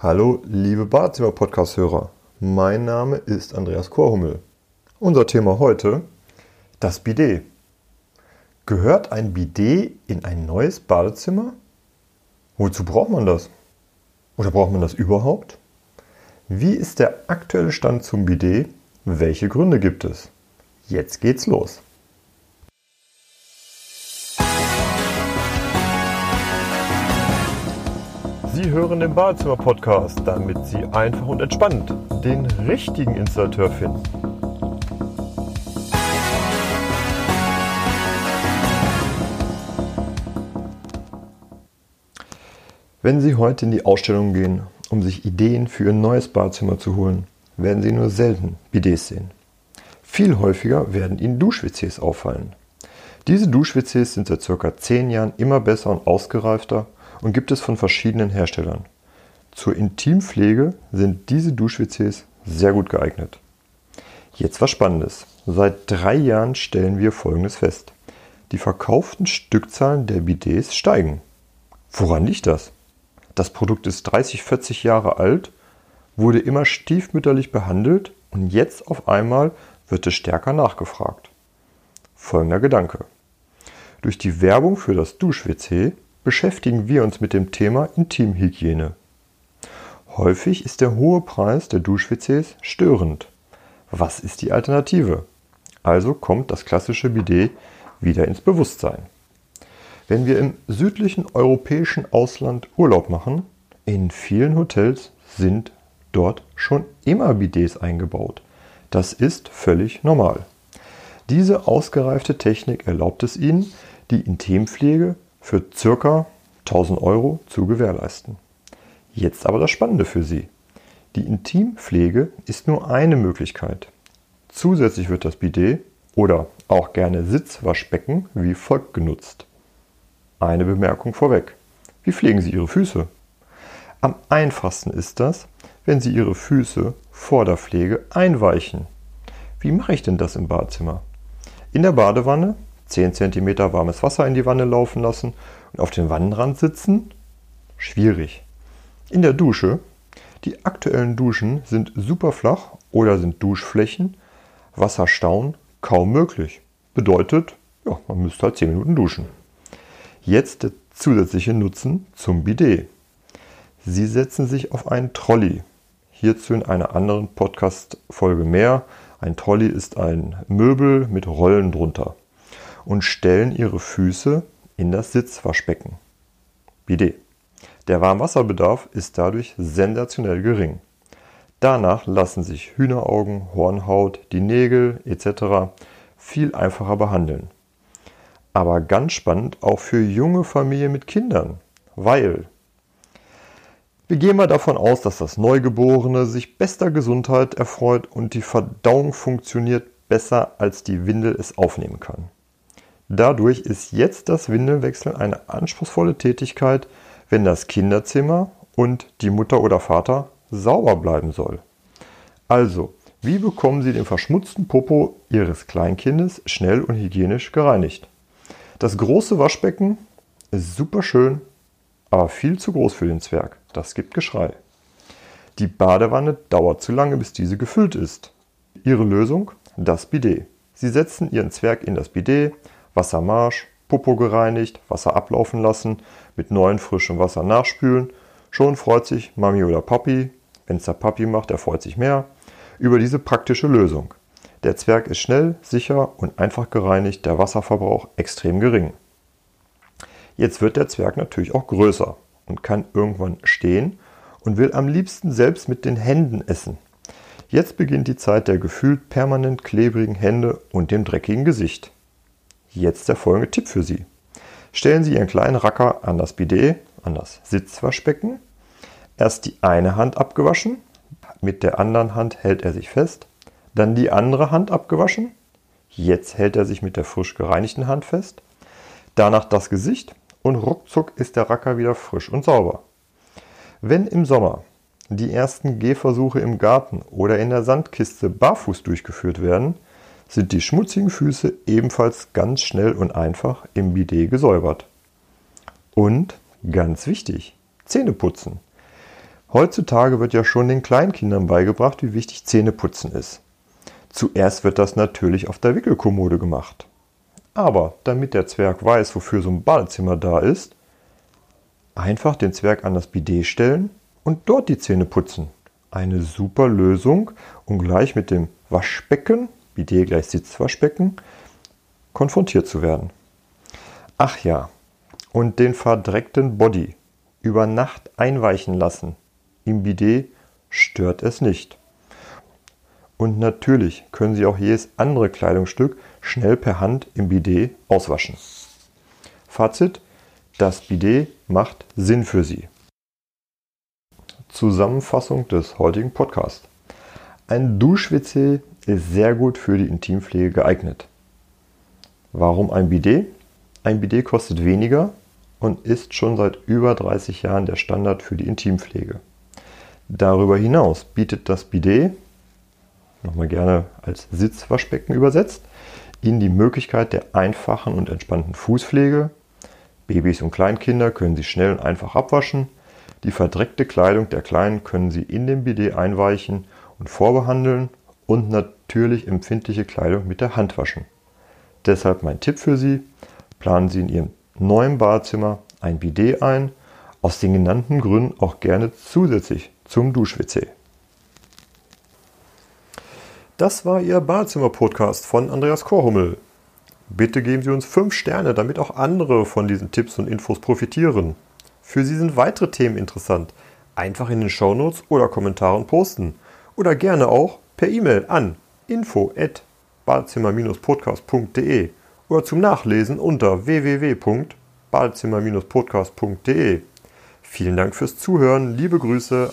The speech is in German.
Hallo, liebe Badezimmer-Podcast-Hörer. Mein Name ist Andreas Korhummel. Unser Thema heute: das Bidet. Gehört ein Bidet in ein neues Badezimmer? Wozu braucht man das? Oder braucht man das überhaupt? Wie ist der aktuelle Stand zum Bidet? Welche Gründe gibt es? Jetzt geht's los. Sie hören den Badezimmer-Podcast, damit Sie einfach und entspannt den richtigen Installateur finden. Wenn Sie heute in die Ausstellung gehen, um sich Ideen für Ihr neues Badezimmer zu holen, werden Sie nur selten Bidets sehen. Viel häufiger werden Ihnen Dusch-WCs auffallen. Diese Dusch-WCs sind seit ca. 10 Jahren immer besser und ausgereifter und gibt es von verschiedenen Herstellern. Zur Intimpflege sind diese Dusch-WCs sehr gut geeignet. Jetzt was Spannendes. Seit drei Jahren stellen wir Folgendes fest. Die verkauften Stückzahlen der Bidets steigen. Woran liegt das? Das Produkt ist 30, 40 Jahre alt, wurde immer stiefmütterlich behandelt und jetzt auf einmal wird es stärker nachgefragt. Folgender Gedanke. Durch die Werbung für das Dusch-WC beschäftigen wir uns mit dem Thema Intimhygiene. Häufig ist der hohe Preis der Dusch-WCs störend. Was ist die Alternative? Also kommt das klassische Bidet wieder ins Bewusstsein. Wenn wir im südlichen europäischen Ausland Urlaub machen, in vielen Hotels sind dort schon immer Bidets eingebaut. Das ist völlig normal. Diese ausgereifte Technik erlaubt es Ihnen, die Intimpflege für ca. 1000 Euro zu gewährleisten. Jetzt aber das Spannende für Sie. Die Intimpflege ist nur eine Möglichkeit. Zusätzlich wird das Bidet oder auch gerne Sitzwaschbecken wie folgt genutzt. Eine Bemerkung vorweg. Wie pflegen Sie Ihre Füße? Am einfachsten ist das, wenn Sie Ihre Füße vor der Pflege einweichen. Wie mache ich denn das im Badezimmer? In der Badewanne 10 cm warmes Wasser in die Wanne laufen lassen und auf den Wannenrand sitzen? Schwierig. In der Dusche. Die aktuellen Duschen sind super flach oder sind Duschflächen. Wasserstauen kaum möglich. Bedeutet, ja, man müsste halt 10 Minuten duschen. Jetzt der zusätzliche Nutzen zum Bidet. Sie setzen sich auf einen Trolley. Hierzu in einer anderen Podcast-Folge mehr. Ein Trolley ist ein Möbel mit Rollen drunter und stellen ihre Füße in das Sitzwaschbecken. Bidet. Der Warmwasserbedarf ist dadurch sensationell gering. Danach lassen sich Hühneraugen, Hornhaut, die Nägel etc. viel einfacher behandeln. Aber ganz spannend auch für junge Familien mit Kindern, weil wir gehen mal davon aus, dass das Neugeborene sich bester Gesundheit erfreut und die Verdauung funktioniert besser, als die Windel es aufnehmen kann. Dadurch ist jetzt das Windelwechseln eine anspruchsvolle Tätigkeit, wenn das Kinderzimmer und die Mutter oder Vater sauber bleiben soll. Also, wie bekommen Sie den verschmutzten Popo Ihres Kleinkindes schnell und hygienisch gereinigt? Das große Waschbecken ist super schön, aber viel zu groß für den Zwerg. Das gibt Geschrei. Die Badewanne dauert zu lange, bis diese gefüllt ist. Ihre Lösung? Das Bidet. Sie setzen Ihren Zwerg in das Bidet, Wassermarsch, Popo gereinigt, Wasser ablaufen lassen, mit neuem frischem Wasser nachspülen. Schon freut sich Mami oder Papi, wenn es der Papi macht, der freut sich mehr, über diese praktische Lösung. Der Zwerg ist schnell, sicher und einfach gereinigt, der Wasserverbrauch extrem gering. Jetzt wird der Zwerg natürlich auch größer und kann irgendwann stehen und will am liebsten selbst mit den Händen essen. Jetzt beginnt die Zeit der gefühlt permanent klebrigen Hände und dem dreckigen Gesicht. Jetzt der folgende Tipp für Sie. Stellen Sie Ihren kleinen Racker an das Bidet, an das Sitzwaschbecken. Erst die eine Hand abgewaschen, mit der anderen Hand hält er sich fest, dann die andere Hand abgewaschen, jetzt hält er sich mit der frisch gereinigten Hand fest, danach das Gesicht und ruckzuck ist der Racker wieder frisch und sauber. Wenn im Sommer die ersten Gehversuche im Garten oder in der Sandkiste barfuß durchgeführt werden, sind die schmutzigen Füße ebenfalls ganz schnell und einfach im Bidet gesäubert. Und ganz wichtig, Zähne putzen. Heutzutage wird ja schon den Kleinkindern beigebracht, wie wichtig Zähneputzen ist. Zuerst wird das natürlich auf der Wickelkommode gemacht. Aber damit der Zwerg weiß, wofür so ein Badezimmer da ist, einfach den Zwerg an das Bidet stellen und dort die Zähne putzen. Eine super Lösung, um gleich mit dem Waschbecken, Bidet gleich Sitzwaschbecken, konfrontiert zu werden. Ach ja, und den verdreckten Body über Nacht einweichen lassen im Bidet stört es nicht. Und natürlich können Sie auch jedes andere Kleidungsstück schnell per Hand im Bidet auswaschen. Fazit, das Bidet macht Sinn für Sie. Zusammenfassung des heutigen Podcasts. Ein Dusch-WC ist sehr gut für die Intimpflege geeignet. Warum ein Bidet? Ein Bidet kostet weniger und ist schon seit über 30 Jahren der Standard für die Intimpflege. Darüber hinaus bietet das Bidet, nochmal gerne als Sitzwaschbecken übersetzt, Ihnen die Möglichkeit der einfachen und entspannten Fußpflege. Babys und Kleinkinder können Sie schnell und einfach abwaschen. Die verdreckte Kleidung der Kleinen können Sie in dem Bidet einweichen und vorbehandeln und natürlich empfindliche Kleidung mit der Hand waschen. Deshalb mein Tipp für Sie, planen Sie in Ihrem neuen Badezimmer ein Bidet ein, aus den genannten Gründen auch gerne zusätzlich zum Dusch-WC. Das war Ihr Badezimmer-Podcast von Andreas Korhummel. Bitte geben Sie uns 5 Sterne, damit auch andere von diesen Tipps und Infos profitieren. Für Sie sind weitere Themen interessant. Einfach in den Shownotes oder Kommentaren posten. Oder gerne auch per E-Mail an info@badezimmer-podcast.de oder zum Nachlesen unter www.badezimmer-podcast.de. Vielen Dank fürs Zuhören, liebe Grüße.